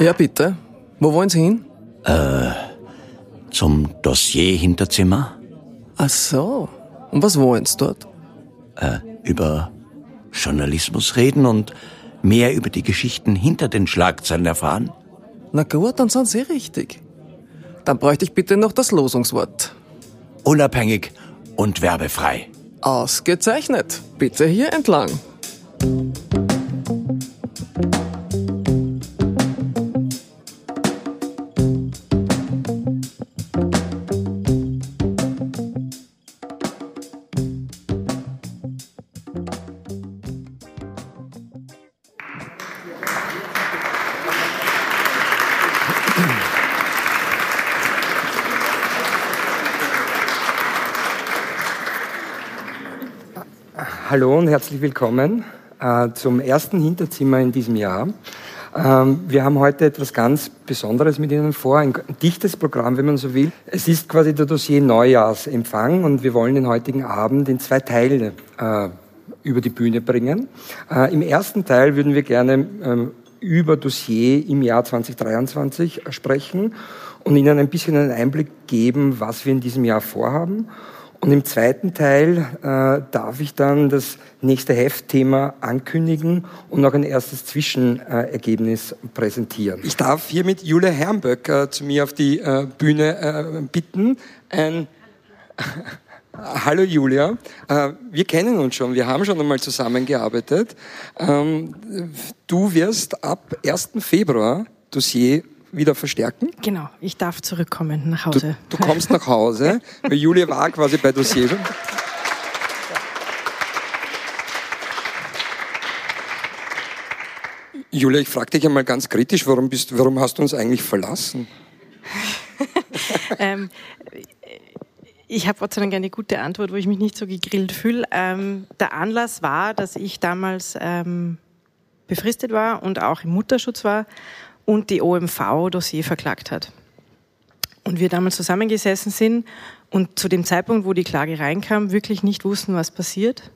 Ja, bitte. Wo wollen Sie hin? Äh, zum Dossier-Hinterzimmer? Ach so. Und was wollen Sie dort? Äh, über Journalismus reden und mehr über die Geschichten hinter den Schlagzeilen erfahren? Na gut, dann sind Sie richtig. Dann bräuchte ich bitte noch das Losungswort. Unabhängig und werbefrei. Ausgezeichnet. Bitte hier entlang. Hallo und herzlich willkommen äh, zum ersten Hinterzimmer in diesem Jahr. Ähm, wir haben heute etwas ganz Besonderes mit Ihnen vor, ein dichtes Programm, wenn man so will. Es ist quasi der Dossier Neujahrsempfang und wir wollen den heutigen Abend in zwei Teile äh, über die Bühne bringen. Äh, Im ersten Teil würden wir gerne ähm, über Dossier im Jahr 2023 sprechen und Ihnen ein bisschen einen Einblick geben, was wir in diesem Jahr vorhaben. Und im zweiten Teil äh, darf ich dann das nächste Heftthema ankündigen und noch ein erstes Zwischenergebnis präsentieren. Ich darf hiermit Julia Hermböck äh, zu mir auf die äh, Bühne äh, bitten. Ein Hallo Julia, äh, wir kennen uns schon, wir haben schon einmal zusammengearbeitet. Ähm, du wirst ab 1. Februar Dossier wieder verstärken? Genau, ich darf zurückkommen nach Hause. Du, du kommst nach Hause, weil Julia war quasi bei Dossier. Julia, ich frage dich einmal ganz kritisch, warum, bist, warum hast du uns eigentlich verlassen? ähm, ich habe Gott sei Dank eine gute Antwort, wo ich mich nicht so gegrillt fühle. Ähm, der Anlass war, dass ich damals ähm, befristet war und auch im Mutterschutz war und die OMV Dossier verklagt hat. Und wir damals zusammengesessen sind und zu dem Zeitpunkt, wo die Klage reinkam, wirklich nicht wussten, was passiert.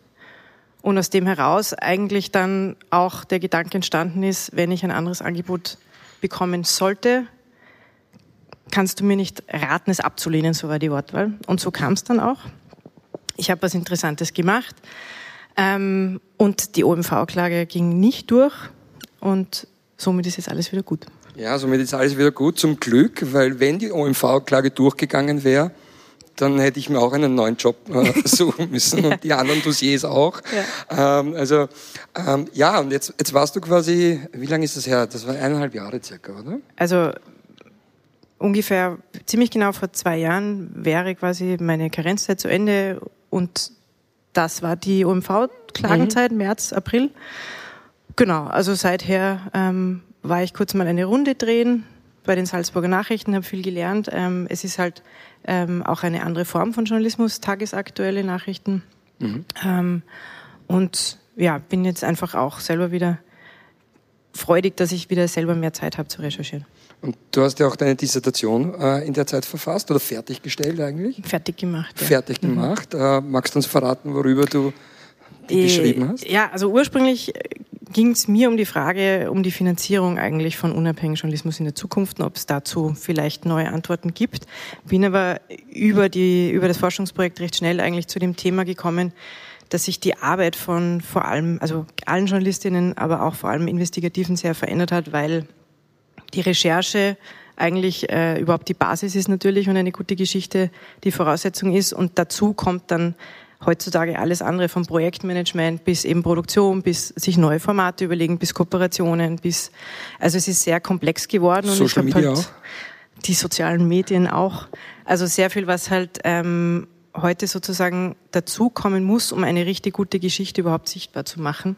Und aus dem heraus eigentlich dann auch der Gedanke entstanden ist, wenn ich ein anderes Angebot bekommen sollte, kannst du mir nicht raten, es abzulehnen, so war die Wortwahl. Und so kam es dann auch. Ich habe was Interessantes gemacht. Ähm, und die OMV-Klage ging nicht durch. Und somit ist jetzt alles wieder gut. Ja, somit ist alles wieder gut, zum Glück, weil wenn die OMV-Klage durchgegangen wäre, dann hätte ich mir auch einen neuen Job äh, suchen müssen und die anderen Dossiers auch. Ja. Ähm, also ähm, ja, und jetzt, jetzt warst du quasi, wie lange ist das her? Das war eineinhalb Jahre circa, oder? Also ungefähr, ziemlich genau vor zwei Jahren wäre quasi meine Karenzzeit zu Ende und das war die OMV-Klagenzeit, mhm. März, April. Genau, also seither ähm, war ich kurz mal eine Runde drehen bei den Salzburger Nachrichten, habe viel gelernt. Ähm, es ist halt ähm, auch eine andere Form von Journalismus, tagesaktuelle Nachrichten. Mhm. Ähm, und ja, bin jetzt einfach auch selber wieder freudig, dass ich wieder selber mehr Zeit habe zu recherchieren. Und du hast ja auch deine Dissertation äh, in der Zeit verfasst oder fertiggestellt eigentlich? Fertig gemacht. Ja. Fertig mhm. gemacht. Mhm. Äh, magst du uns verraten, worüber du die äh, geschrieben hast? Ja, also ursprünglich ging es mir um die Frage, um die Finanzierung eigentlich von unabhängigen Journalismus in der Zukunft und ob es dazu vielleicht neue Antworten gibt. Bin aber über, die, über das Forschungsprojekt recht schnell eigentlich zu dem Thema gekommen, dass sich die Arbeit von vor allem, also allen Journalistinnen, aber auch vor allem Investigativen sehr verändert hat, weil die Recherche eigentlich äh, überhaupt die Basis ist natürlich und eine gute Geschichte die Voraussetzung ist und dazu kommt dann heutzutage alles andere vom Projektmanagement bis eben Produktion, bis sich neue Formate überlegen, bis Kooperationen, bis also es ist sehr komplex geworden und Social ich Media halt auch. die sozialen Medien auch. Also sehr viel, was halt ähm, heute sozusagen dazukommen muss, um eine richtig gute Geschichte überhaupt sichtbar zu machen.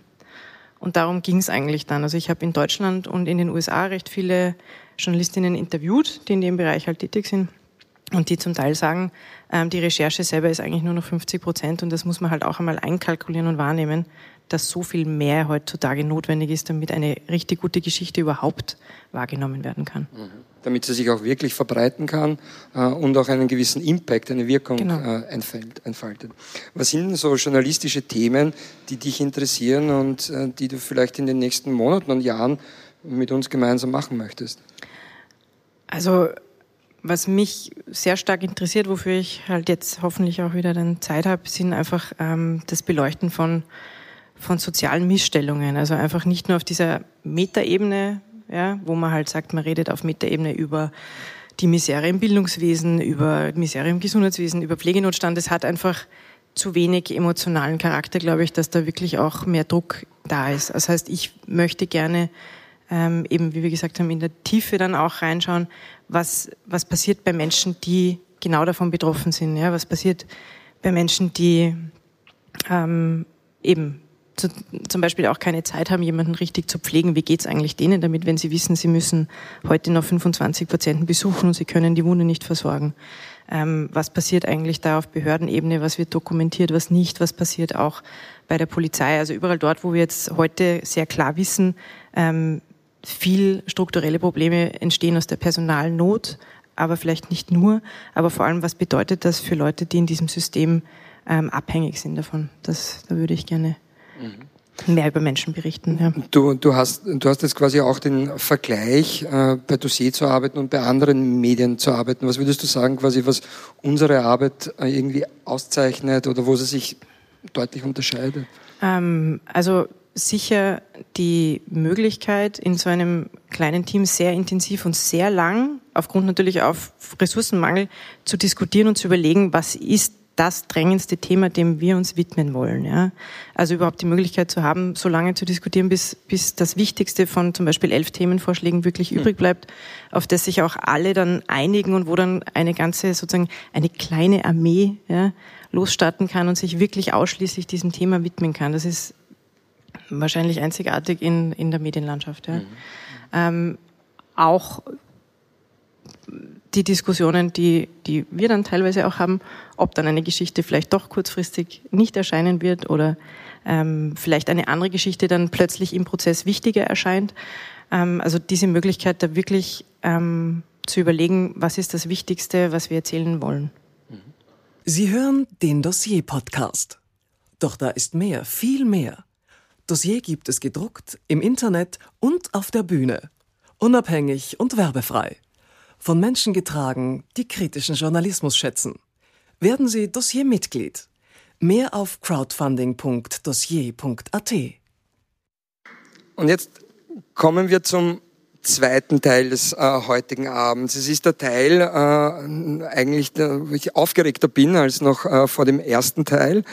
Und darum ging es eigentlich dann. Also ich habe in Deutschland und in den USA recht viele Journalistinnen interviewt, die in dem Bereich halt tätig sind. und die zum Teil sagen, die Recherche selber ist eigentlich nur noch 50 Prozent und das muss man halt auch einmal einkalkulieren und wahrnehmen, dass so viel mehr heutzutage notwendig ist, damit eine richtig gute Geschichte überhaupt wahrgenommen werden kann. Mhm. Damit sie sich auch wirklich verbreiten kann äh, und auch einen gewissen Impact, eine Wirkung genau. äh, entfaltet. Was sind denn so journalistische Themen, die dich interessieren und äh, die du vielleicht in den nächsten Monaten und Jahren mit uns gemeinsam machen möchtest? Also was mich sehr stark interessiert, wofür ich halt jetzt hoffentlich auch wieder dann Zeit habe, sind einfach ähm, das Beleuchten von, von sozialen Missstellungen. Also einfach nicht nur auf dieser Metaebene, ja, wo man halt sagt, man redet auf Metaebene über die Misere im Bildungswesen, über Misere im Gesundheitswesen, über Pflegenotstand. Es hat einfach zu wenig emotionalen Charakter, glaube ich, dass da wirklich auch mehr Druck da ist. Das heißt, ich möchte gerne ähm, eben, wie wir gesagt haben, in der Tiefe dann auch reinschauen, was, was passiert bei Menschen, die genau davon betroffen sind. Ja? Was passiert bei Menschen, die ähm, eben zu, zum Beispiel auch keine Zeit haben, jemanden richtig zu pflegen. Wie geht es eigentlich denen damit, wenn sie wissen, sie müssen heute noch 25 Patienten besuchen und sie können die Wunde nicht versorgen? Ähm, was passiert eigentlich da auf Behördenebene? Was wird dokumentiert, was nicht? Was passiert auch bei der Polizei? Also überall dort, wo wir jetzt heute sehr klar wissen, ähm, viel strukturelle Probleme entstehen aus der Personalnot, aber vielleicht nicht nur, aber vor allem, was bedeutet das für Leute, die in diesem System ähm, abhängig sind davon? Das, da würde ich gerne mhm. mehr über Menschen berichten. Ja. Du, du, hast, du hast jetzt quasi auch den Vergleich, äh, bei Dossier zu arbeiten und bei anderen Medien zu arbeiten. Was würdest du sagen, quasi, was unsere Arbeit äh, irgendwie auszeichnet oder wo sie sich deutlich unterscheidet? Ähm, also sicher die Möglichkeit, in so einem kleinen Team sehr intensiv und sehr lang, aufgrund natürlich auf Ressourcenmangel, zu diskutieren und zu überlegen, was ist das drängendste Thema, dem wir uns widmen wollen. Ja? Also überhaupt die Möglichkeit zu haben, so lange zu diskutieren, bis, bis das Wichtigste von zum Beispiel elf Themenvorschlägen wirklich übrig bleibt, auf das sich auch alle dann einigen und wo dann eine ganze, sozusagen eine kleine Armee ja, losstarten kann und sich wirklich ausschließlich diesem Thema widmen kann. Das ist wahrscheinlich einzigartig in, in der Medienlandschaft. Ja. Mhm. Ähm, auch die Diskussionen, die, die wir dann teilweise auch haben, ob dann eine Geschichte vielleicht doch kurzfristig nicht erscheinen wird oder ähm, vielleicht eine andere Geschichte dann plötzlich im Prozess wichtiger erscheint. Ähm, also diese Möglichkeit da wirklich ähm, zu überlegen, was ist das Wichtigste, was wir erzählen wollen. Sie hören den Dossier-Podcast. Doch da ist mehr, viel mehr. Dossier gibt es gedruckt, im Internet und auf der Bühne. Unabhängig und werbefrei. Von Menschen getragen, die kritischen Journalismus schätzen. Werden Sie Dossiermitglied. Mehr auf crowdfunding.dossier.at. Und jetzt kommen wir zum zweiten Teil des äh, heutigen Abends. Es ist der Teil, äh, eigentlich, der, wo ich aufgeregter bin als noch äh, vor dem ersten Teil,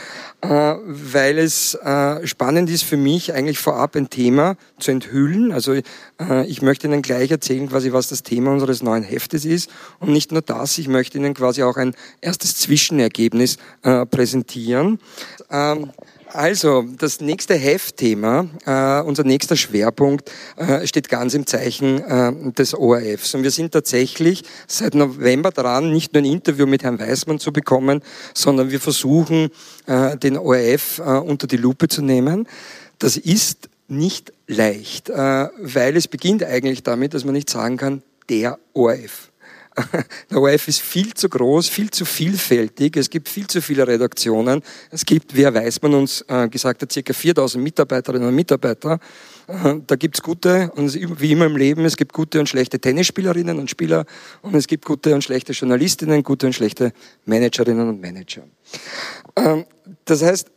äh, weil es äh, spannend ist für mich, eigentlich vorab ein Thema zu enthüllen. Also äh, ich möchte Ihnen gleich erzählen, quasi, was das Thema unseres neuen Heftes ist. Und nicht nur das, ich möchte Ihnen quasi auch ein erstes Zwischenergebnis präsentieren. Ähm, also, das nächste Heftthema, äh, unser nächster Schwerpunkt, äh, steht ganz im Zeichen äh, des ORFs. Und wir sind tatsächlich seit November dran, nicht nur ein Interview mit Herrn Weismann zu bekommen, sondern wir versuchen, äh, den ORF äh, unter die Lupe zu nehmen. Das ist nicht leicht, äh, weil es beginnt eigentlich damit, dass man nicht sagen kann, der ORF. Der ORF ist viel zu groß, viel zu vielfältig. Es gibt viel zu viele Redaktionen. Es gibt, wer weiß man uns äh, gesagt hat, circa 4000 Mitarbeiterinnen und Mitarbeiter. Äh, da gibt's gute, und wie immer im Leben, es gibt gute und schlechte Tennisspielerinnen und Spieler und es gibt gute und schlechte Journalistinnen, gute und schlechte Managerinnen und Manager. Ähm, das heißt,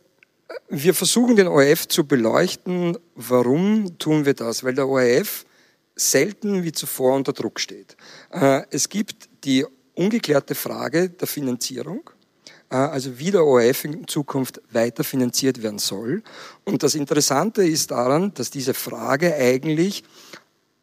wir versuchen den ORF zu beleuchten. Warum tun wir das? Weil der ORF selten wie zuvor unter Druck steht. Äh, es gibt die ungeklärte Frage der Finanzierung, äh, also wie der ORF in Zukunft weiter finanziert werden soll. Und das Interessante ist daran, dass diese Frage eigentlich,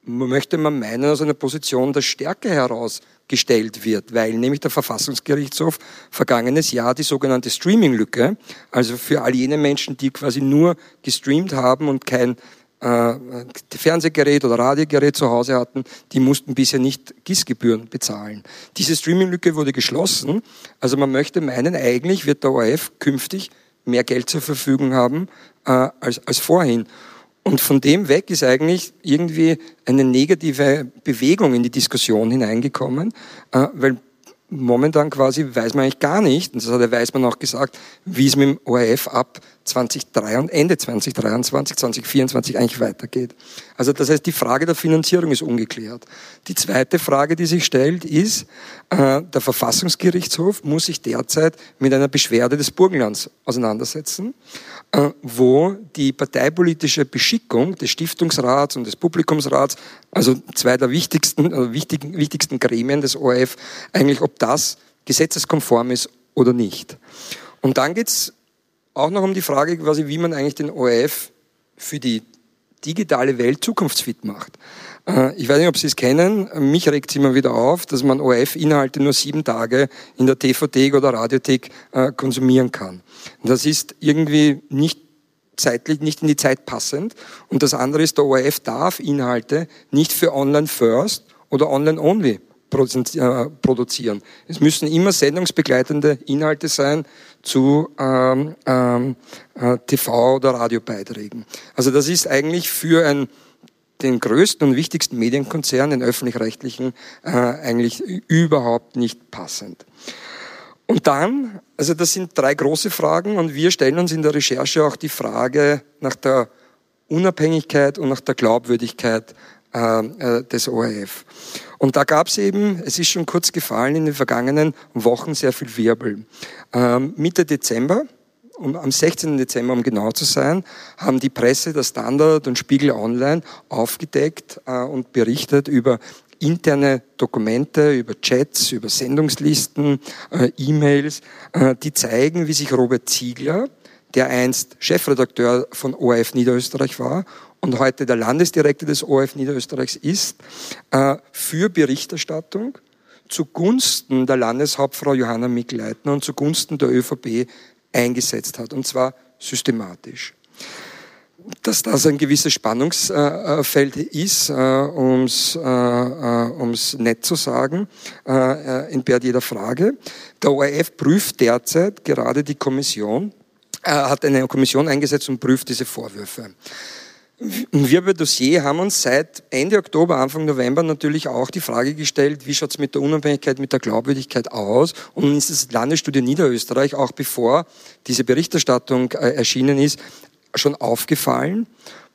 möchte man meinen, aus einer Position der Stärke heraus gestellt wird, weil nämlich der Verfassungsgerichtshof vergangenes Jahr die sogenannte Streaming-Lücke, also für all jene Menschen, die quasi nur gestreamt haben und kein äh, Fernsehgerät oder Radiogerät zu Hause hatten, die mussten bisher nicht GIS-Gebühren bezahlen. Diese Streaming-Lücke wurde geschlossen. Also man möchte meinen, eigentlich wird der ORF künftig mehr Geld zur Verfügung haben äh, als, als vorhin. Und von dem weg ist eigentlich irgendwie eine negative Bewegung in die Diskussion hineingekommen, äh, weil momentan quasi weiß man eigentlich gar nicht, und das hat der Weismann auch gesagt, wie es mit dem ORF ab 2023, Ende 2023, 2024 eigentlich weitergeht. Also das heißt, die Frage der Finanzierung ist ungeklärt. Die zweite Frage, die sich stellt, ist, äh, der Verfassungsgerichtshof muss sich derzeit mit einer Beschwerde des Burgenlands auseinandersetzen, wo die parteipolitische Beschickung des Stiftungsrats und des Publikumsrats, also zwei der wichtigsten, äh, wichtigen, wichtigsten Gremien des ORF, eigentlich ob das gesetzeskonform ist oder nicht. Und dann geht's auch noch um die Frage, quasi, wie man eigentlich den ORF für die digitale Welt zukunftsfit macht. Äh, ich weiß nicht, ob Sie es kennen. Mich regt es immer wieder auf, dass man ORF-Inhalte nur sieben Tage in der TV-Thek oder Radiothek äh, konsumieren kann. Das ist irgendwie nicht zeitlich, nicht in die Zeit passend. Und das andere ist, der ORF darf Inhalte nicht für Online First oder Online Only äh, produzieren. Es müssen immer sendungsbegleitende Inhalte sein zu ähm, ähm, äh, TV- oder Radiobeiträgen. Also das ist eigentlich für ein, den größten und wichtigsten Medienkonzern, den öffentlich-rechtlichen, äh, eigentlich überhaupt nicht passend. Und dann, also das sind drei große Fragen und wir stellen uns in der Recherche auch die Frage nach der Unabhängigkeit und nach der Glaubwürdigkeit äh, äh, des ORF. Und da gab es eben, es ist schon kurz gefallen, in den vergangenen Wochen sehr viel Wirbel. Ähm, Mitte Dezember, um, am 16. Dezember, um genau zu sein, haben die Presse, der Standard und Spiegel Online aufgedeckt äh, und berichtet über interne Dokumente, über Chats, über Sendungslisten, äh, E-Mails, äh, die zeigen, wie sich Robert Ziegler, der einst Chefredakteur von ORF Niederösterreich war und heute der Landesdirektor des ORF Niederösterreichs ist, äh, für Berichterstattung zugunsten der Landeshauptfrau Johanna Mikl-Leitner und zugunsten der ÖVP eingesetzt hat, und zwar systematisch. Dass das ein gewisses Spannungsfeld ist, äh, um es äh, nett zu sagen, entbehrt jeder Frage. Der ORF prüft derzeit gerade die Kommission, hat eine Kommission eingesetzt und prüft diese Vorwürfe. Wir bei Dossier haben uns seit Ende Oktober, Anfang November natürlich auch die Frage gestellt, wie schaut es mit der Unabhängigkeit, mit der Glaubwürdigkeit aus? Und ist das Landesstudie Niederösterreich, auch bevor diese Berichterstattung äh, erschienen ist, schon aufgefallen,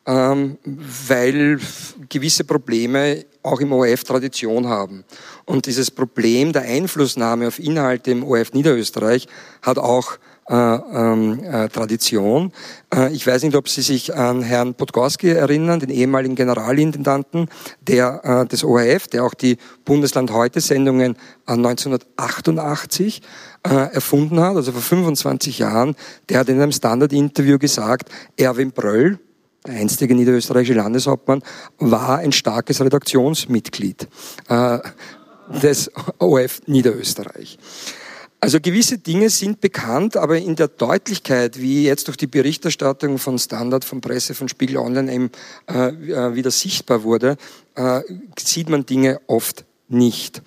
ähm, weil gewisse Probleme auch im ORF Tradition haben. Und dieses Problem der Einflussnahme auf Inhalte im ORF Niederösterreich hat auch äh, ähm, äh, Tradition. Äh, ich weiß nicht, ob Sie sich an Herrn Podgorski erinnern, den ehemaligen Generalintendanten der, äh, des ORF, der auch die Bundesland-Heute-Sendungen 1988 äh, erfunden hat, also vor 25 Jahren. Der hat in einem Standard-Interview gesagt, Erwin Bröll, der einstige niederösterreichische Landeshauptmann, war ein starkes Redaktionsmitglied äh, des ORF Niederösterreich. Also gewisse Dinge sind bekannt, aber in der Deutlichkeit, wie jetzt durch die Berichterstattung von Standard, von Presse, von Spiegel Online eben äh, äh, wieder sichtbar wurde, äh, sieht man Dinge oft nicht.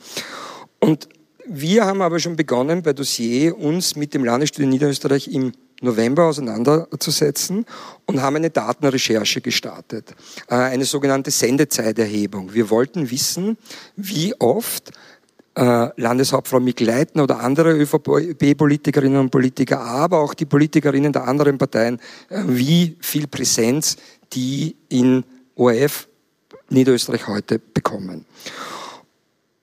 Und wir haben aber schon begonnen bei Dossier uns mit dem Landesstudio Niederösterreich im November auseinanderzusetzen und haben eine Datenrecherche gestartet, äh, eine sogenannte Sendezeiterhebung. Wir wollten wissen, wie oft äh, Landeshauptfrau Mikl-Leitner oder andere ÖVP-Politikerinnen und Politiker, aber auch die Politikerinnen der anderen Parteien, äh, wie viel Präsenz die in ORF Niederösterreich heute bekommen.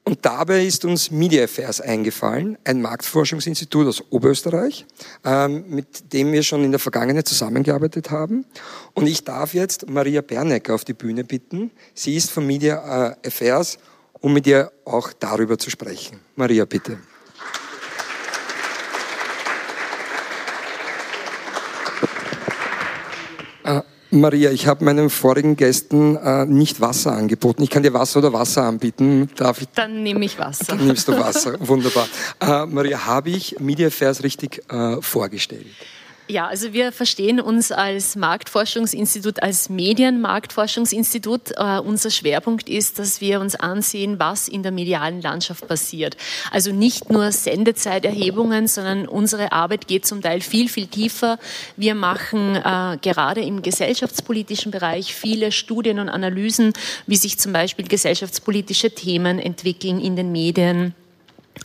Und dabei ist uns Media Affairs eingefallen, ein Marktforschungsinstitut aus Oberösterreich, ähm, mit dem wir schon in der Vergangenheit zusammengearbeitet haben. Und ich darf jetzt Maria Bernecker auf die Bühne bitten. Sie ist von Media äh, Affairs um mit ihr auch darüber zu sprechen. Maria, bitte. Äh, Maria, ich habe meinen vorigen Gästen äh, nicht Wasser angeboten. Ich kann dir Wasser oder Wasser anbieten. Darf ich? Dann nehme ich Wasser. Dann nimmst du Wasser. Wunderbar. Äh, Maria, habe ich Media Affairs richtig äh, vorgestellt? Ja, also wir verstehen uns als Marktforschungsinstitut, als Medienmarktforschungsinstitut. Uh, unser Schwerpunkt ist, dass wir uns ansehen, was in der medialen Landschaft passiert. Also nicht nur Sendezeiterhebungen, sondern unsere Arbeit geht zum Teil viel, viel tiefer. Wir machen uh, gerade im gesellschaftspolitischen Bereich viele Studien und Analysen, wie sich zum Beispiel gesellschaftspolitische Themen entwickeln in den Medien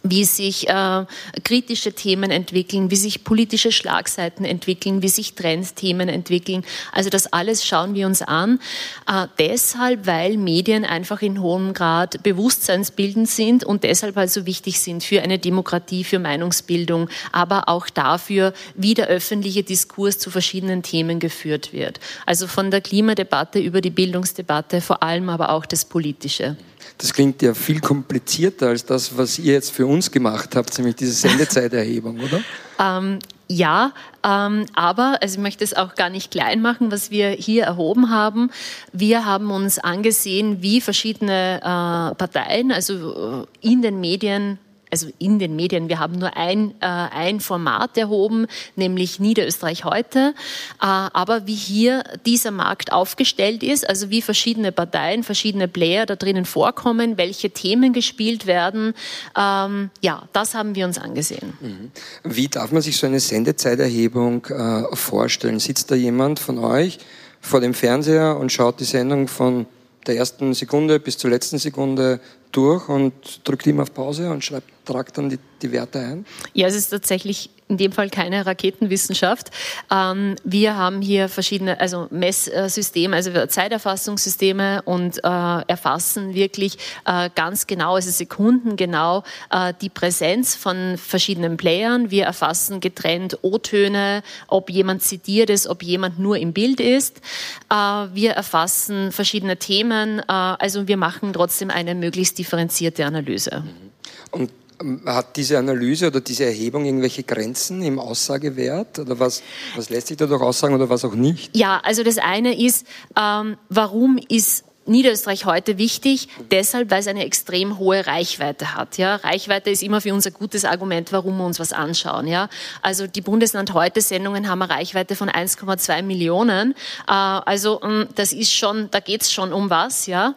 wie sich äh, kritische Themen entwickeln, wie sich politische Schlagseiten entwickeln, wie sich Trendthemen entwickeln. Also das alles schauen wir uns an. Äh, deshalb, weil Medien einfach in hohem Grad bewusstseinsbildend sind und deshalb also wichtig sind für eine Demokratie, für Meinungsbildung, aber auch dafür, wie der öffentliche Diskurs zu verschiedenen Themen geführt wird. Also von der Klimadebatte über die Bildungsdebatte, vor allem aber auch das Politische. Das klingt ja viel komplizierter als das, was ihr jetzt für uns gemacht habt, nämlich diese Sendezeiterhebung, oder? Ähm, ja, ähm, aber also ich möchte es auch gar nicht klein machen, was wir hier erhoben haben. Wir haben uns angesehen, wie verschiedene äh, Parteien, also äh, in den Medien also in den Medien, wir haben nur ein, äh, ein Format erhoben, nämlich Niederösterreich heute. Äh, aber wie hier dieser Markt aufgestellt ist, also wie verschiedene Parteien, verschiedene Player da drinnen vorkommen, welche Themen gespielt werden, ähm, ja, das haben wir uns angesehen. Mhm. Wie darf man sich so eine Sendezeiterhebung äh, vorstellen? Sitzt da jemand von euch vor dem Fernseher und schaut die Sendung von der ersten Sekunde bis zur letzten Sekunde durch und drückt ihm auf Pause und schreibt, tragt dann die, die Werte ein? Ja, es ist tatsächlich in dem Fall keine Raketenwissenschaft. Ähm, wir haben hier verschiedene, also Messsysteme, also Zeiterfassungssysteme und äh, erfassen wirklich äh, ganz genau, also sekundengenau äh, die Präsenz von verschiedenen Playern. Wir erfassen getrennt O-Töne, ob jemand zitiert ist, ob jemand nur im Bild ist. wir erfassen verschiedene Themen, also wir machen trotzdem eine möglichst differenzierte Analyse. Und hat diese Analyse oder diese Erhebung irgendwelche Grenzen im Aussagewert? Oder was, was lässt sich dadurch aussagen oder was auch nicht? Ja, also das eine ist, ähm, warum ist Niederösterreich heute wichtig, deshalb, weil es eine extrem hohe Reichweite hat. Ja, Reichweite ist immer für uns ein gutes Argument, warum wir uns was anschauen. Ja, also die Bundesland heute Sendungen haben eine Reichweite von 1,2 Millionen. Äh, also mm, das ist schon, da geht es schon um was. Ja,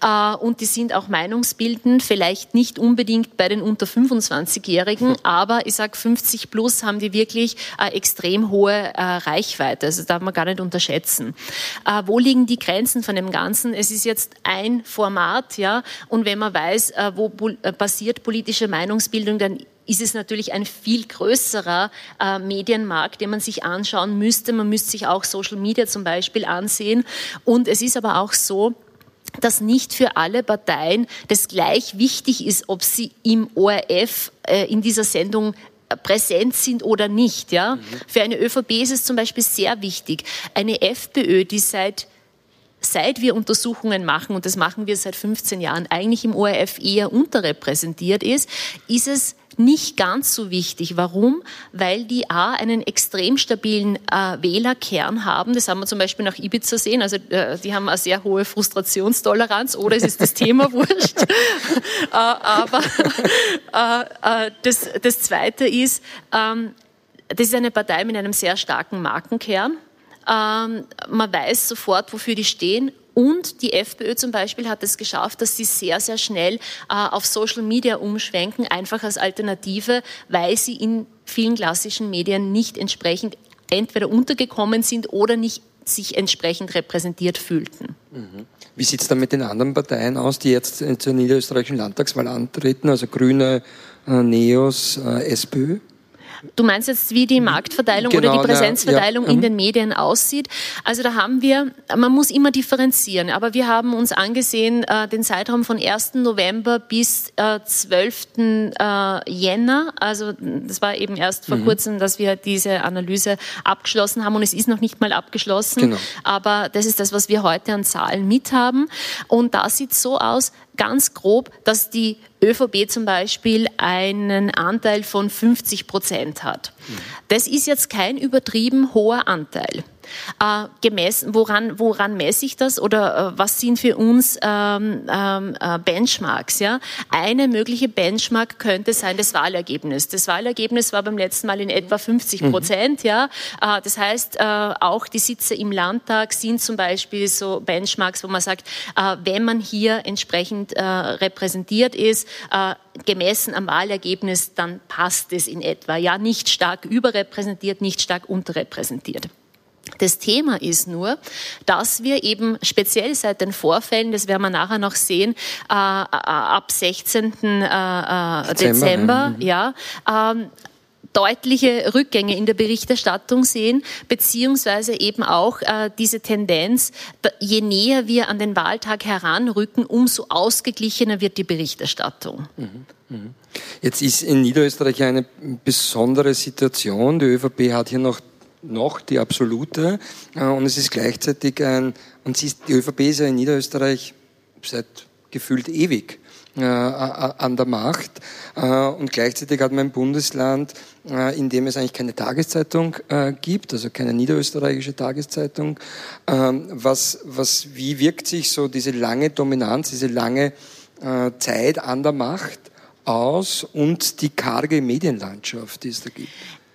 äh, und die sind auch meinungsbildend, vielleicht nicht unbedingt bei den unter 25-Jährigen, aber ich sag 50 plus haben die wirklich eine extrem hohe äh, Reichweite. Also das darf man gar nicht unterschätzen. wo liegen die Grenzen von dem Ganzen? Es es ist jetzt ein Format, ja, und wenn man weiß, äh, wo äh, passiert politische Meinungsbildung, dann ist es natürlich ein viel größerer äh, Medienmarkt, den man sich anschauen müsste. Man müsste sich auch Social Media zum Beispiel ansehen. Und es ist aber auch so, dass nicht für alle Parteien das gleich wichtig ist, ob sie im ORF äh, in dieser Sendung präsent sind oder nicht. Ja? Mhm. Für eine ÖVP ist es zum Beispiel sehr wichtig. Eine FPÖ, die seit seit wir Untersuchungen machen, und das machen wir seit 15 Jahren, eigentlich im ORF eher unterrepräsentiert ist, ist es nicht ganz so wichtig. Warum? Weil die A einen extrem stabilen äh, Wählerkern haben. Das haben wir zum Beispiel nach Ibiza sehen. Also äh, die haben eine sehr hohe Frustrationstoleranz oder es ist das Thema wurscht. äh, aber äh, äh, das, das Zweite ist, ähm, das ist eine Partei mit einem sehr starken Markenkern. Ähm, man weiß sofort, wofür die stehen. Und die FPÖ zum Beispiel hat es geschafft, dass sie sehr, sehr schnell äh, auf Social Media umschwenken, einfach als Alternative, weil sie in vielen klassischen Medien nicht entsprechend entweder untergekommen sind oder nicht sich entsprechend repräsentiert fühlten. Mhm. Wie sieht es dann mit den anderen Parteien aus, die jetzt zur niederösterreichischen Landtagswahl antreten, also Grüne, äh, Neos, äh, SPÖ? Du meinst jetzt, wie die Marktverteilung genau, oder die Präsenzverteilung ja, ja. in den Medien aussieht? Also da haben wir, man muss immer differenzieren, aber wir haben uns angesehen, äh, den Zeitraum von 1. November bis äh, 12. Äh, Jänner, also das war eben erst vor mhm. kurzem, dass wir diese Analyse abgeschlossen haben und es ist noch nicht mal abgeschlossen, genau. aber das ist das, was wir heute an Zahlen mithaben und da sieht es so aus, ganz grob, dass die ÖVP zum Beispiel einen Anteil von 50 Prozent hat. Das ist jetzt kein übertrieben hoher Anteil. Äh, gemessen, woran, woran messe ich das oder äh, was sind für uns ähm, ähm, äh, Benchmarks? Ja? Eine mögliche Benchmark könnte sein das Wahlergebnis. Das Wahlergebnis war beim letzten Mal in etwa 50 mhm. Prozent. Mhm. Ja? Äh, das heißt, äh, auch die Sitze im Landtag sind zum Beispiel so Benchmarks, wo man sagt, äh, wenn man hier entsprechend repräsentiert ist, gemessen am Wahlergebnis, dann passt es in etwa. Ja, nicht stark überrepräsentiert, nicht stark unterrepräsentiert. Das Thema ist nur, dass wir eben speziell seit den Vorfällen, das werden wir nachher noch sehen, äh, ab 16. Äh, Dezember, Dezember ja, ähm, deutliche Rückgänge in der Berichterstattung sehen, beziehungsweise eben auch äh, diese Tendenz, je näher wir an den Wahltag heranrücken, umso ausgeglichener wird die Berichterstattung. Mhm. Mhm. Jetzt ist in Niederösterreich eine besondere Situation. Die ÖVP hat hier noch noch die absolute äh, und es ist gleichzeitig ein, und sie ist, die ÖVP ist ja in Niederösterreich seit gefühlt ewig äh, an der Macht. Äh, und gleichzeitig hat man ein Bundesland, in dem es eigentlich keine Tageszeitung gibt, also keine niederösterreichische Tageszeitung. Ähm, was, was, wie wirkt sich so diese lange Dominanz, diese lange Zeit an der Macht aus und die karge Medienlandschaft, die es da gibt?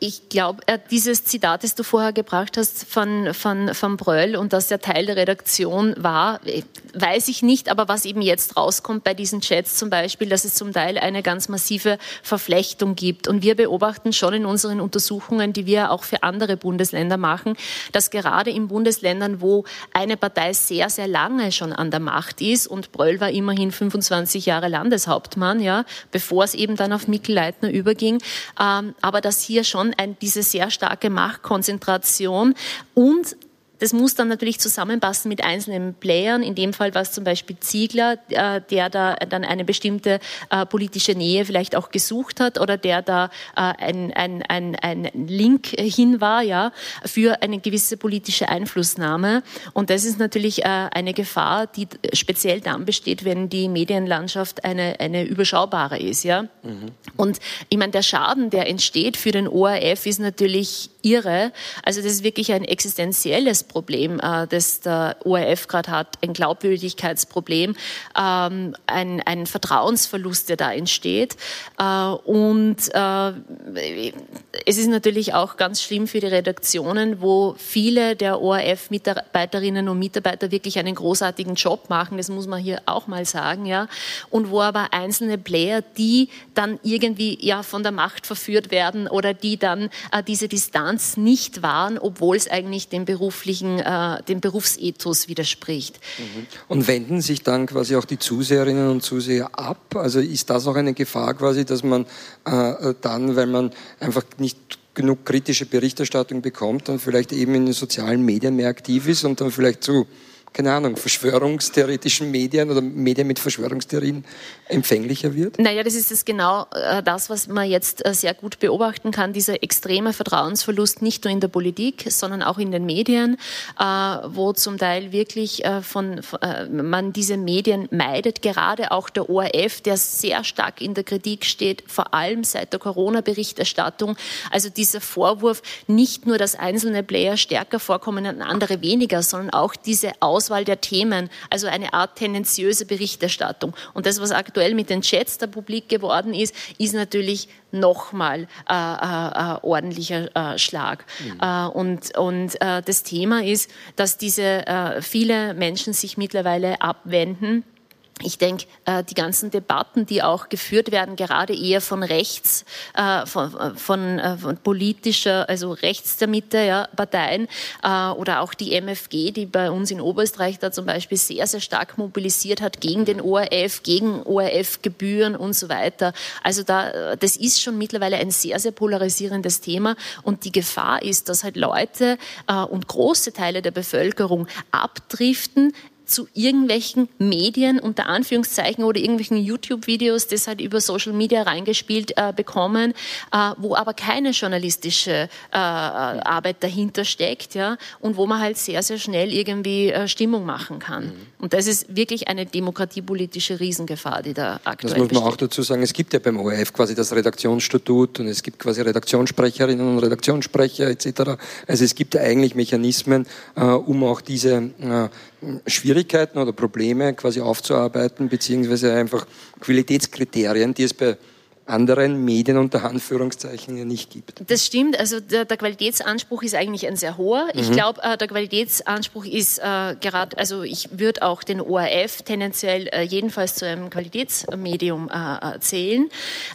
Ich glaube, äh, dieses Zitat, das du vorher gebracht hast von, von, von Bröll und dass er Teil der Redaktion war, äh, weiß ich nicht, aber was eben jetzt rauskommt bei diesen Chats zum Beispiel, dass es zum Teil eine ganz massive Verflechtung gibt. Und wir beobachten schon in unseren Untersuchungen, die wir auch für andere Bundesländer machen, dass gerade in Bundesländern, wo eine Partei sehr, sehr lange schon an der Macht ist und Bröll war immerhin 25 Jahre Landeshauptmann, ja, bevor es eben dann auf Mikkel Leitner überging, ähm, aber dass hier schon ein, diese sehr starke Machtkonzentration und das muss dann natürlich zusammenpassen mit einzelnen Playern. In dem Fall war es zum Beispiel Ziegler, äh, der da dann eine bestimmte äh, politische Nähe vielleicht auch gesucht hat oder der da äh, ein, ein, ein, ein Link hin war, ja, für eine gewisse politische Einflussnahme. Und das ist natürlich eine Gefahr, die speziell dann besteht, wenn die Medienlandschaft eine, eine überschaubare ist, ja. Mhm. Und ich meine, der Schaden, der entsteht für den ORF, ist natürlich irre. Also das ist wirklich ein existenzielles Problem, äh, das der ORF gerade hat, ein Glaubwürdigkeitsproblem, ähm, ein, ein Vertrauensverlust, der da entsteht. Äh, und äh, es ist natürlich auch ganz schlimm für die Redaktionen, wo viele der ORF-Mitarbeiterinnen und Mitarbeiter wirklich einen großartigen Job machen, das muss man hier auch mal sagen, ja, und wo aber einzelne Player, die dann irgendwie ja von der Macht verführt werden oder die dann äh, diese Distanz nicht wahren, obwohl es eigentlich dem beruflichen, äh, dem Berufsethos widerspricht. Mhm. Und wenden sich dann quasi auch die Zuseherinnen und Zuseher ab? Also ist das auch eine Gefahr quasi, dass man äh, dann, weil man einfach nicht genug kritische Berichterstattung bekommt, dann vielleicht eben in den sozialen Medien mehr aktiv ist und dann vielleicht zu keine Ahnung, verschwörungstheoretischen Medien oder Medien mit Verschwörungstheorien empfänglicher wird? Naja, das ist das genau äh, das, was man jetzt äh, sehr gut beobachten kann, dieser extreme Vertrauensverlust nicht nur in der Politik, sondern auch in den Medien, äh, wo zum Teil wirklich von, man diese Medien meidet, gerade auch der ORF, der sehr stark in der Kritik steht, vor allem seit der Corona-Berichterstattung. Also dieser Vorwurf, nicht nur, dass einzelne Player stärker vorkommen und andere weniger, sondern auch diese Aus Auswahl der Themen, also eine Art tendenziöse Berichterstattung. Und das, was aktuell mit den Chats der Publik geworden ist, ist natürlich nochmal äh, äh, äh, ordentlicher äh, Schlag. Mhm. Äh, und und äh, das Thema ist, dass diese viele Menschen sich mittlerweile abwenden ich denke, äh, die ganzen Debatten, die auch geführt werden, gerade eher von rechts, äh, von, äh, von, von politischer, also rechts der Mitte, ja, Parteien, oder auch die MFG, die bei uns in Oberösterreich da zum Beispiel sehr, sehr stark mobilisiert hat gegen den ORF, gegen ORF-Gebühren und so weiter. Also da, das ist schon mittlerweile ein sehr, sehr polarisierendes Thema und die Gefahr ist, dass halt Leute und große Teile der Bevölkerung abdriften zu irgendwelchen Medien unter Anführungszeichen oder irgendwelchen YouTube-Videos, das halt über Social Media reingespielt äh, bekommen, äh, wo aber keine journalistische äh, Arbeit dahinter steckt, ja, und wo man halt sehr, sehr schnell irgendwie äh, Stimmung machen kann. Mhm. Und das ist wirklich eine demokratiepolitische Riesengefahr, die da aktuell Das muss man besteht. auch dazu sagen. Es gibt ja beim ORF quasi das Redaktionsstatut und es gibt quasi Redaktionssprecherinnen und Redaktionssprecher etc. Also es gibt ja eigentlich Mechanismen, äh, um auch diese äh, Schwierigkeiten oder Probleme quasi aufzuarbeiten, beziehungsweise einfach Qualitätskriterien, die es bei anderen Medien unter Anführungszeichen ja nicht gibt. Das stimmt, also der, der Qualitätsanspruch ist eigentlich ein sehr hoher. Ich Mhm. glaube, äh, der Qualitätsanspruch ist äh, gerade, also ich würde auch den ORF tendenziell äh, jedenfalls zu einem Qualitätsmedium äh, äh, zählen.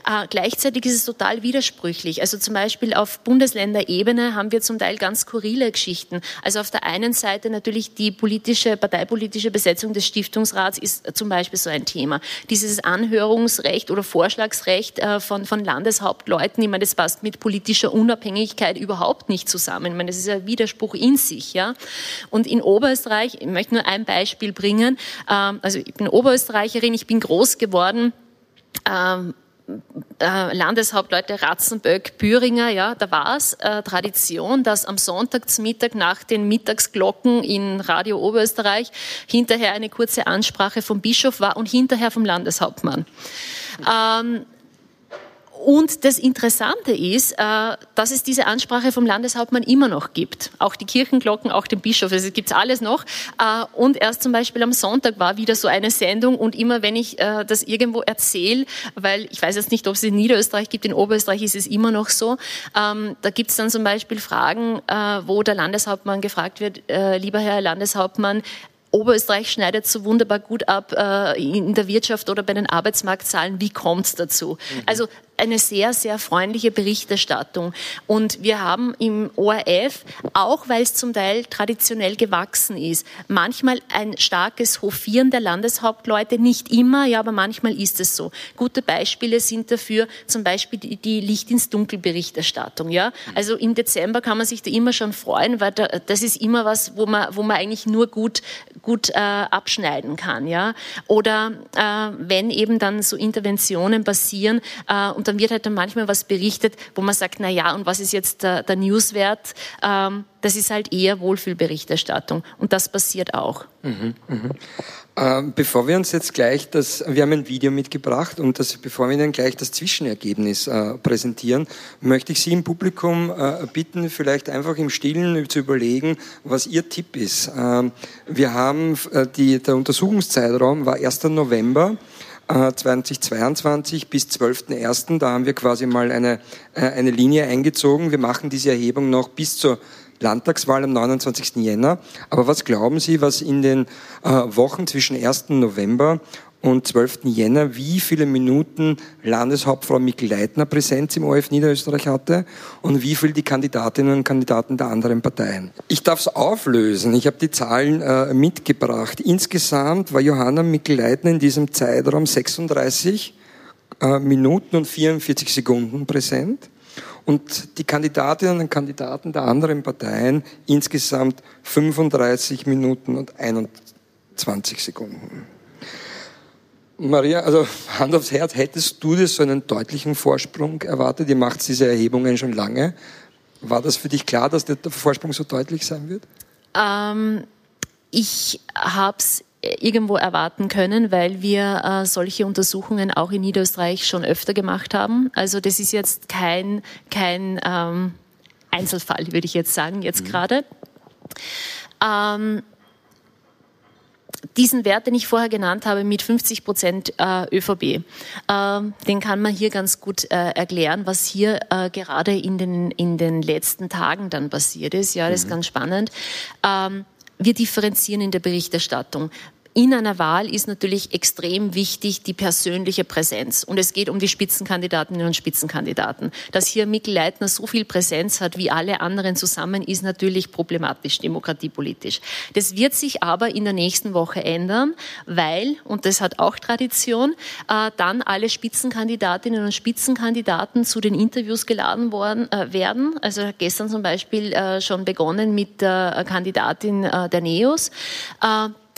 Äh, gleichzeitig ist es total widersprüchlich. Also zum Beispiel auf Bundesländerebene haben wir zum Teil ganz skurrile Geschichten. Also auf der einen Seite natürlich die politische, parteipolitische Besetzung des Stiftungsrats ist zum Beispiel so ein Thema. Dieses Anhörungsrecht oder Vorschlagsrecht äh, von, von Landeshauptleuten, ich meine, das passt mit politischer Unabhängigkeit überhaupt nicht zusammen. Ich meine, das ist ein Widerspruch in sich. Ja? Und in Oberösterreich, ich möchte nur ein Beispiel bringen, ähm, also ich bin Oberösterreicherin, ich bin groß geworden, ähm, äh, Landeshauptleute Ratzenböck, Büringer, ja, da war es äh, Tradition, dass am Sonntag zum Mittag nach den Mittagsglocken in Radio Oberösterreich hinterher eine kurze Ansprache vom Bischof war und hinterher vom Landeshauptmann. Ähm, und das Interessante ist, äh, dass es diese Ansprache vom Landeshauptmann immer noch gibt. Auch die Kirchenglocken, auch den Bischof, also es gibt alles noch. Äh, und erst zum Beispiel am Sonntag war wieder so eine Sendung und immer wenn ich äh, das irgendwo erzähle, weil ich weiß jetzt nicht, ob es in Niederösterreich gibt, in Oberösterreich ist es immer noch so, ähm, da gibt es dann zum Beispiel Fragen, wo der Landeshauptmann gefragt wird, lieber Herr Landeshauptmann, Oberösterreich schneidet so wunderbar gut ab äh, in der Wirtschaft oder bei den Arbeitsmarktzahlen. Wie kommt es dazu? Also eine sehr, sehr freundliche Berichterstattung. Und wir haben im ORF, auch weil es zum Teil traditionell gewachsen ist, manchmal ein starkes Hofieren der Landeshauptleute, nicht immer, ja, aber manchmal ist es so. Gute Beispiele sind dafür zum Beispiel die, Licht ins Dunkel Berichterstattung, ja. Also im Dezember kann man sich da immer schon freuen, weil da, das ist immer was, wo man, wo man eigentlich nur gut, gut äh, abschneiden kann, ja. Oder äh, wenn eben dann so Interventionen passieren äh, und dann wird halt dann manchmal was berichtet, wo man sagt, na ja, und was ist jetzt der, der Newswert? Ähm, das ist halt eher Wohlfühlberichterstattung und das passiert auch. Ähm, bevor wir uns jetzt gleich das, wir haben ein Video mitgebracht und das, bevor wir Ihnen gleich das Zwischenergebnis äh, präsentieren, möchte ich Sie im Publikum äh, bitten, vielleicht einfach im Stillen zu überlegen, was Ihr Tipp ist. Ähm, wir haben äh, die, der Untersuchungszeitraum war 1. November. 2022 bis 12.01. Da haben wir quasi mal eine, äh, eine Linie eingezogen. Wir machen diese Erhebung noch bis zur Landtagswahl am 29. Jänner. Aber was glauben Sie, was in den äh, Wochen zwischen 1. November und 12. Jänner, wie viele Minuten Landeshauptfrau Mikl-Leitner Präsenz im ORF Niederösterreich hatte und wie viel die Kandidatinnen und Kandidaten der anderen Parteien. Ich darf es auflösen. Ich habe die Zahlen äh, mitgebracht. Insgesamt war Johanna Mikl-Leitner in diesem Zeitraum 36 äh, Minuten und 44 Sekunden präsent und die Kandidatinnen und Kandidaten der anderen Parteien insgesamt 35 Minuten und 21 Sekunden. Maria, also Hand aufs Herz, hättest du dir so einen deutlichen Vorsprung erwartet? Ihr macht diese Erhebungen schon lange. War das für dich klar, dass der Vorsprung so deutlich sein wird? Ähm, ich habe es irgendwo erwarten können, weil wir äh, solche Untersuchungen auch in Niederösterreich schon öfter gemacht haben. Also das ist jetzt kein, kein ähm, Einzelfall, würde ich jetzt sagen, jetzt mhm. gerade. Ähm, diesen Wert, den ich vorher genannt habe, mit 50 Prozent äh, ÖVP, äh, den kann man hier ganz gut äh, erklären, was hier äh, gerade in den, in den letzten Tagen dann passiert ist. Ja, das mhm. ist ganz spannend. Ähm, wir differenzieren in der Berichterstattung in einer Wahl ist natürlich extrem wichtig die persönliche Präsenz. Und es geht um die Spitzenkandidatinnen und Spitzenkandidaten. Dass hier Mikl Leitner so viel Präsenz hat wie alle anderen zusammen, ist natürlich problematisch, demokratiepolitisch. Das wird sich aber in der nächsten Woche ändern, weil, und das hat auch Tradition, äh, dann alle Spitzenkandidatinnen und Spitzenkandidaten zu den Interviews geladen worden, äh, werden. Also gestern zum Beispiel äh, schon begonnen mit der Kandidatin der NEOS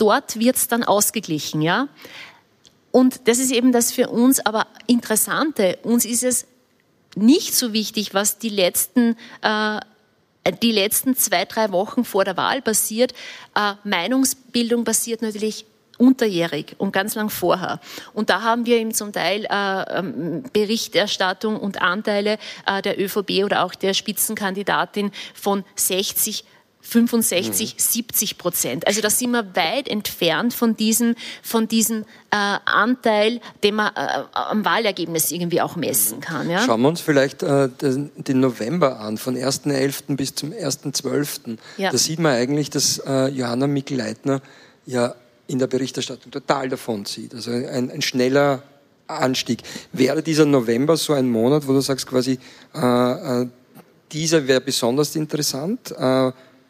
dort wird es dann ausgeglichen, ja. Und das ist eben das für uns aber Interessante. Uns ist es nicht so wichtig, was die letzten äh, die letzten zwei, drei Wochen vor der Wahl passiert. Äh, Meinungsbildung passiert natürlich unterjährig und ganz lang vorher. Und da haben wir eben zum Teil äh, ähm, Berichterstattung und Anteile äh, der ÖVP oder auch der Spitzenkandidatin von 60 65, 70 Prozent. Also da sind wir weit entfernt von diesem, von diesem äh, Anteil, den man äh, am Wahlergebnis irgendwie auch messen kann. Ja? Schauen wir uns vielleicht äh, den, den, November an, von 1.11. bis zum 1.12. Ja. Da sieht man eigentlich, dass äh, Johanna Mikl-Leitner ja in der Berichterstattung total davon zieht. Also ein, ein schneller Anstieg. Wäre dieser November so ein Monat, wo du sagst quasi, äh, äh, dieser wäre besonders interessant?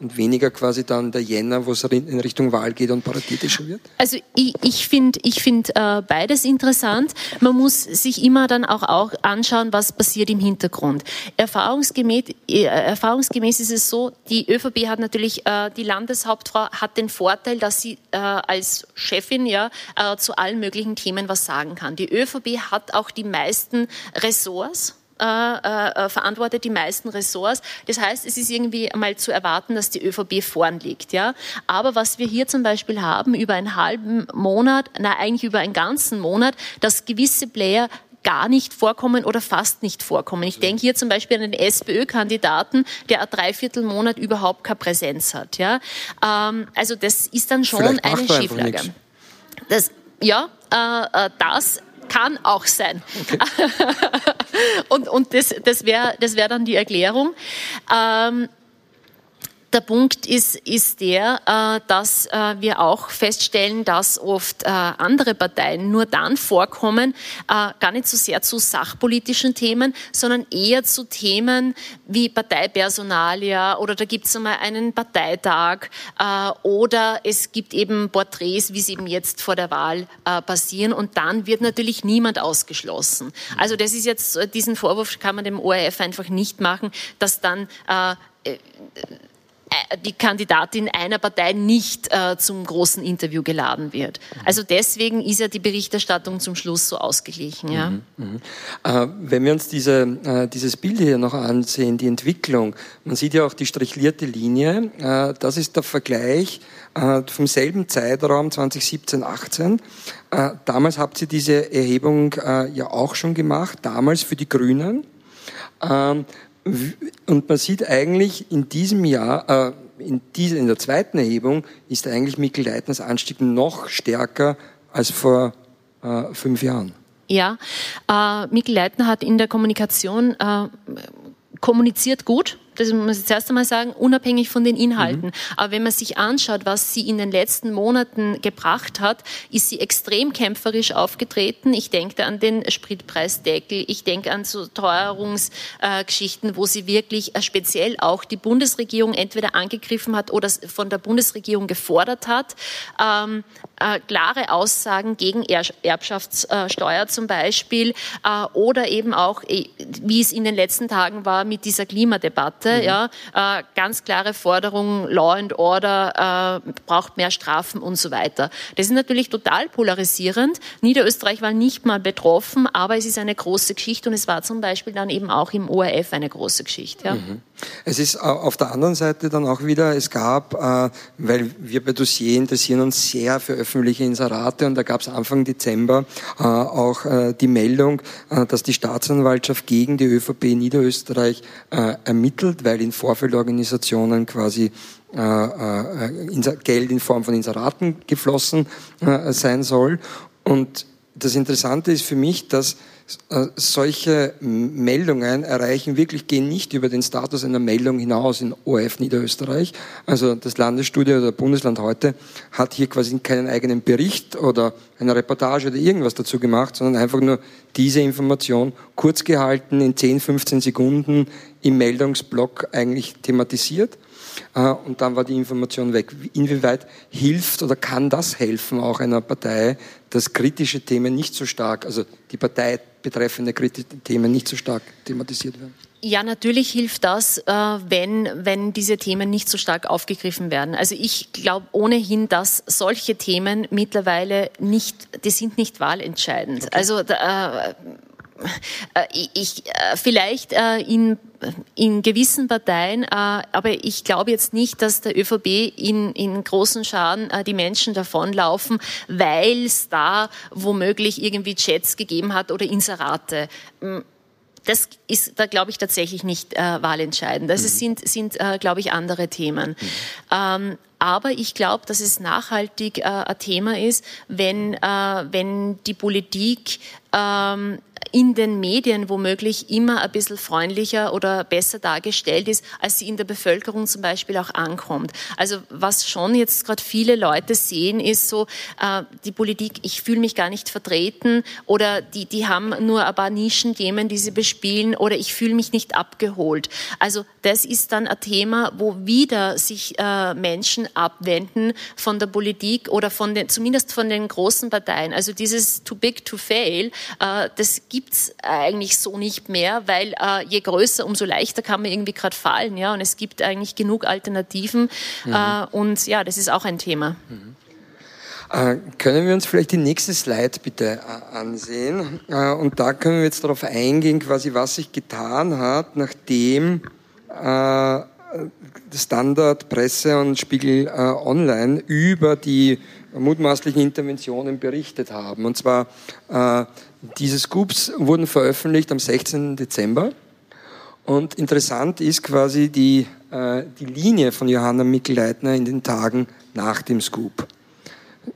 Und weniger quasi dann der Jänner, wo es in Richtung Wahl geht und paraditischer wird? Also ich, ich finde ich find, äh, beides interessant. Man muss sich immer dann auch, auch anschauen, was passiert im Hintergrund. Erfahrungsgemäß, äh, erfahrungsgemäß ist es so, die ÖVP hat natürlich, äh, die Landeshauptfrau hat den Vorteil, dass sie äh, als Chefin ja äh, zu allen möglichen Themen was sagen kann. Die ÖVP hat auch die meisten Ressorts äh, äh, verantwortet die meisten Ressorts. Das heißt, es ist irgendwie einmal zu erwarten, dass die ÖVP vorn liegt. Ja? Aber was wir hier zum Beispiel haben, über einen halben Monat, na eigentlich über einen ganzen Monat, dass gewisse Player gar nicht vorkommen oder fast nicht vorkommen. Ich denke hier zum Beispiel an den SPÖ-Kandidaten, der ein Dreiviertelmonat überhaupt keine Präsenz hat. Ja? Ähm, also das ist dann schon eine Schieflage. Das, ja, äh, äh das kann auch sein. Okay. und und das, das wäre das wär dann die Erklärung. Ähm, der Punkt ist, ist der, äh, dass äh, wir auch feststellen, dass oft äh, andere Parteien nur dann vorkommen, gar nicht so sehr zu sachpolitischen Themen, sondern eher zu Themen wie Parteipersonalia oder da gibt es einmal einen Parteitag oder es gibt eben Porträts, wie sie eben jetzt vor der Wahl passieren und dann wird natürlich niemand ausgeschlossen. Also das ist jetzt, diesen Vorwurf kann man dem ORF einfach nicht machen, dass dann äh, die Kandidatin einer Partei nicht äh, zum großen Interview geladen wird. Also deswegen ist ja die Berichterstattung zum Schluss so ausgeglichen. Ja? Mhm, mhm. Äh, wenn wir uns diese, äh, dieses Bild hier noch ansehen, die Entwicklung, man sieht ja auch die strichlierte Linie, äh, das ist der Vergleich äh, vom selben Zeitraum 2017, 18. damals habt ihr diese Erhebung ja auch schon gemacht, damals für die Grünen. Ähm, und man sieht eigentlich in diesem Jahr, äh, in, dieser, in der zweiten Erhebung, ist eigentlich Mikkel Leitners Anstieg noch stärker als vor äh, fünf Jahren. Ja, äh, Mikkel Leitner hat in der Kommunikation äh, kommuniziert gut das muss ich zuerst einmal sagen, unabhängig von den Inhalten. Mhm. Aber wenn man sich anschaut, was sie in den letzten Monaten gebracht hat, ist sie extrem kämpferisch aufgetreten. Ich denke an den Spritpreisdeckel, ich denke an so Teuerungsgeschichten, wo sie wirklich äh, speziell auch die Bundesregierung entweder angegriffen hat oder von der Bundesregierung gefordert hat. Ähm, äh, klare Aussagen gegen Erbschaftssteuer zum Beispiel äh, oder eben auch, äh, wie es in den letzten Tagen war mit dieser Klimadebatte mhm. ja, äh, ganz klare Forderungen, Law and Order, äh, braucht mehr Strafen und so weiter. Das ist natürlich total polarisierend. Niederösterreich war nicht mal betroffen, aber es ist eine große Geschichte und es war zum Beispiel dann eben auch im ORF eine große Geschichte. Ja. Mhm. Es ist auf der anderen Seite dann auch wieder, es gab, äh, weil wir bei Dossier interessieren uns sehr für öffentliche Inserate und da gab es Anfang Dezember äh, auch äh, die Meldung, dass die Staatsanwaltschaft gegen die ÖVP Niederösterreich ermittelt, weil in Vorfeldorganisationen quasi Geld in Form von Inseraten geflossen sein soll. Und das Interessante ist für mich, dass solche Meldungen erreichen wirklich, gehen nicht über den Status einer Meldung hinaus in ORF Niederösterreich. Also das Landesstudio oder Bundesland heute hat hier quasi keinen eigenen Bericht oder eine Reportage oder irgendwas dazu gemacht, sondern einfach nur diese Information kurz gehalten in 10, 15 Sekunden im Meldungsblock eigentlich thematisiert äh, und dann war die Information weg. Inwieweit hilft oder kann das helfen auch einer Partei, dass kritische Themen nicht so stark, also die Partei betreffende kritische Themen nicht so stark thematisiert werden? Ja, natürlich hilft das, äh, wenn, wenn diese Themen nicht so stark aufgegriffen werden. Also ich glaube ohnehin, dass solche Themen mittlerweile nicht, die sind nicht wahlentscheidend. Okay. Also äh, äh, ich, äh, vielleicht äh, in, in gewissen Parteien, aber ich glaube jetzt nicht, dass der ÖVP in, in großen Scharen die Menschen davonlaufen, weil es da womöglich irgendwie Chats gegeben hat oder Inserate hm, das ist da, glaube ich, tatsächlich nicht äh, wahlentscheidend. Das mhm. sind, sind äh, glaube ich, andere Themen. Mhm. Ähm, aber ich glaube, dass es nachhaltig äh, ein Thema ist, wenn, äh, wenn die Politik ähm, in den Medien womöglich immer ein bisschen freundlicher oder besser dargestellt ist, als sie in der Bevölkerung zum Beispiel auch ankommt. Also was schon jetzt gerade viele Leute sehen, ist so, äh, die Politik, ich fühle mich gar nicht vertreten oder die, die haben nur ein paar Nischenthemen, die sie bespielen oder ich fühle mich nicht abgeholt. Also das ist dann ein Thema, wo wieder sich äh, Menschen abwenden von der Politik oder von den, zumindest von den großen Parteien. Also dieses too big to fail, äh, das gibt es eigentlich so nicht mehr, weil äh, je größer, umso leichter kann man irgendwie gerade fallen. Ja? Und es gibt eigentlich genug Alternativen. Mhm. Äh, und ja, das ist auch ein Thema. Mhm. Äh, können wir uns vielleicht die nächste Slide bitte äh, ansehen? Äh, und da können wir jetzt darauf eingehen, quasi was sich getan hat, nachdem äh, Standard, Presse und Spiegel Online über die mutmaßlichen Interventionen berichtet haben. Und zwar diese Scoops wurden veröffentlicht am 16. Dezember. Und interessant ist quasi die, äh, die Linie von Johanna Mikl-Leitner in den Tagen nach dem Scoop.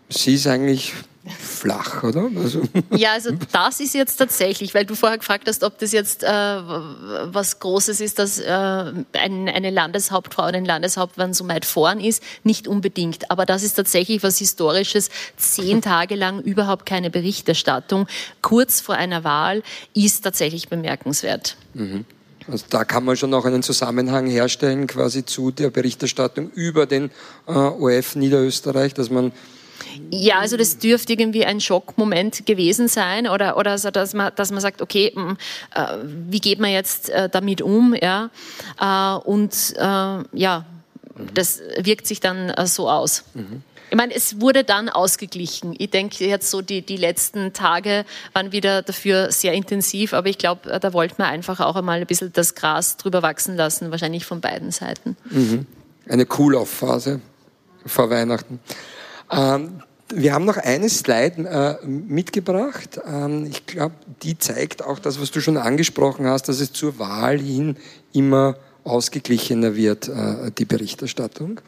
Sie ist eigentlich flach, oder? Also. Ja, also das ist jetzt tatsächlich, weil du vorher gefragt hast, ob das jetzt äh, was Großes ist, dass äh, ein, eine Landeshauptfrau oder ein Landeshauptmann so weit vorn ist, nicht unbedingt. Aber das ist tatsächlich was Historisches. Zehn Tage lang überhaupt keine Berichterstattung, kurz vor einer Wahl, ist tatsächlich bemerkenswert. Mhm. Also da kann man schon auch einen Zusammenhang herstellen, quasi zu der Berichterstattung über den äh, OF Niederösterreich, dass man ja, also das dürfte irgendwie ein Schockmoment gewesen sein oder, oder so, dass man, dass man sagt, okay, mh, mm, äh, wie geht man jetzt äh, damit um? Ja? Äh, und äh, ja, das wirkt sich dann äh, so aus. Mhm. Ich meine, es wurde dann ausgeglichen. Ich denke jetzt so, die, die letzten Tage waren wieder dafür sehr intensiv, aber ich glaube, äh, da wollte man einfach auch einmal ein bisschen das Gras drüber wachsen lassen, wahrscheinlich von beiden Seiten. Mhm. Eine Cool-Off-Phase vor Weihnachten. Ähm, wir haben noch eine Slide äh, mitgebracht. Ähm, ich glaube, die zeigt auch das, was du schon angesprochen hast, dass es zur Wahl hin immer ausgeglichener wird, äh, die Berichterstattung.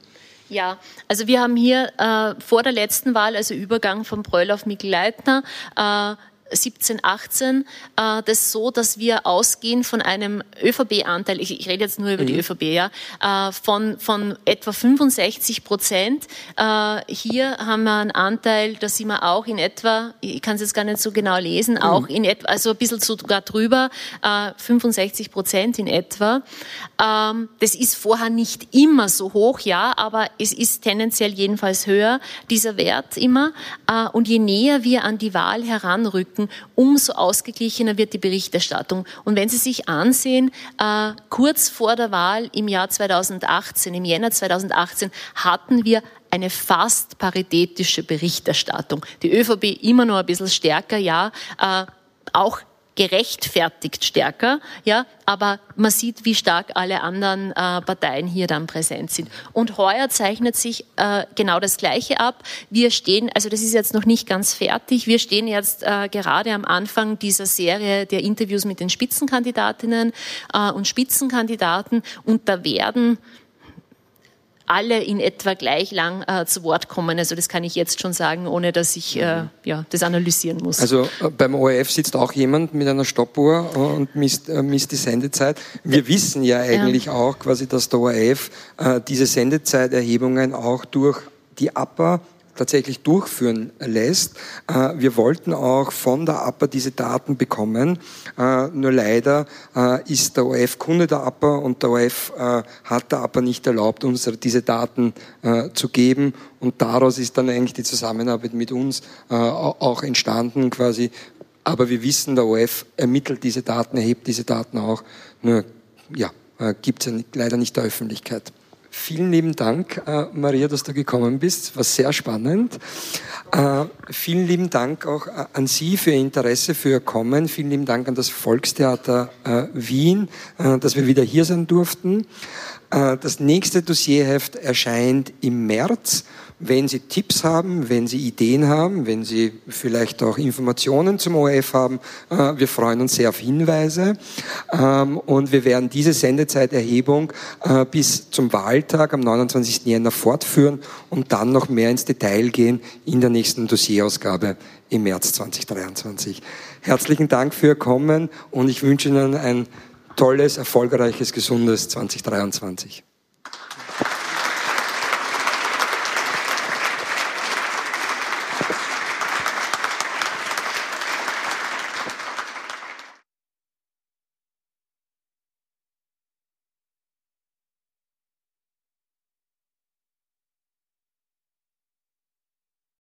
Ja, also wir haben hier äh, vor der letzten Wahl, also Übergang von Bröll auf Mikl Leitner, äh, 17, 18 äh, das so, dass wir ausgehen von einem ÖVP-Anteil, ich, ich, rede jetzt nur über mhm. die ÖVP, ja, äh, von, von etwa 65 Prozent. Äh, hier haben wir einen Anteil, da sind wir auch in etwa, ich kann es jetzt gar nicht so genau lesen, mhm. auch in etwa, also ein bisschen sogar drüber, äh, 65 Prozent in etwa. Ähm, das ist vorher nicht immer so hoch, ja, aber es ist tendenziell jedenfalls höher, dieser Wert immer. Äh, und je näher wir an die Wahl heranrücken, Rücken, umso ausgeglichener wird die Berichterstattung. Und wenn Sie sich ansehen, äh, kurz vor der Wahl im Jahr 2018, im Jänner 2018, hatten wir eine fast paritätische Berichterstattung. Die ÖVP immer noch ein bisschen stärker, ja, äh, auch gerechtfertigt stärker, ja, aber man sieht, wie stark alle anderen äh, Parteien hier dann präsent sind. Und heuer zeichnet sich äh, genau das Gleiche ab. Wir stehen, also das ist jetzt noch nicht ganz fertig, wir stehen jetzt äh, gerade am Anfang dieser Serie der Interviews mit den Spitzenkandidatinnen äh, und Spitzenkandidaten und da werden alle in etwa gleich lang äh, zu Wort kommen. Also das kann ich jetzt schon sagen, ohne dass ich äh, ja, das analysieren muss. Also äh, beim ORF sitzt auch jemand mit einer Stoppuhr und misst, äh, misst die Sendezeit. Wir wissen ja eigentlich ja. auch quasi, dass der ORF äh, diese Sendezeiterhebungen auch durch die APA tatsächlich durchführen lässt. Äh, wir wollten auch von der APA diese Daten bekommen. Äh, nur leider äh, ist der OF Kunde der APA und der OF hat der APA nicht erlaubt, uns diese Daten zu geben. Und daraus ist dann eigentlich die Zusammenarbeit mit uns auch entstanden, quasi Aber wir wissen, der OF ermittelt diese Daten, erhebt diese Daten auch. Nur, ja, gibt es ja leider nicht der Öffentlichkeit. Vielen lieben Dank, äh, Maria, dass du gekommen bist. War sehr spannend. Äh, vielen lieben Dank auch äh, an Sie für Ihr Interesse, für Ihr Kommen. Vielen lieben Dank an das Volkstheater äh, Wien, äh, dass wir wieder hier sein durften. Äh, das nächste Dossierheft erscheint im März. Wenn Sie Tipps haben, wenn Sie Ideen haben, wenn Sie vielleicht auch Informationen zum ORF haben, äh, wir freuen uns sehr auf Hinweise. Ähm, und wir werden diese Sendezeiterhebung äh, bis zum Wahltag am 29. Jänner fortführen und dann noch mehr ins Detail gehen in der nächsten Dossierausgabe im März 2023. Herzlichen Dank für Ihr Kommen und ich wünsche Ihnen ein tolles, erfolgreiches, gesundes 2023.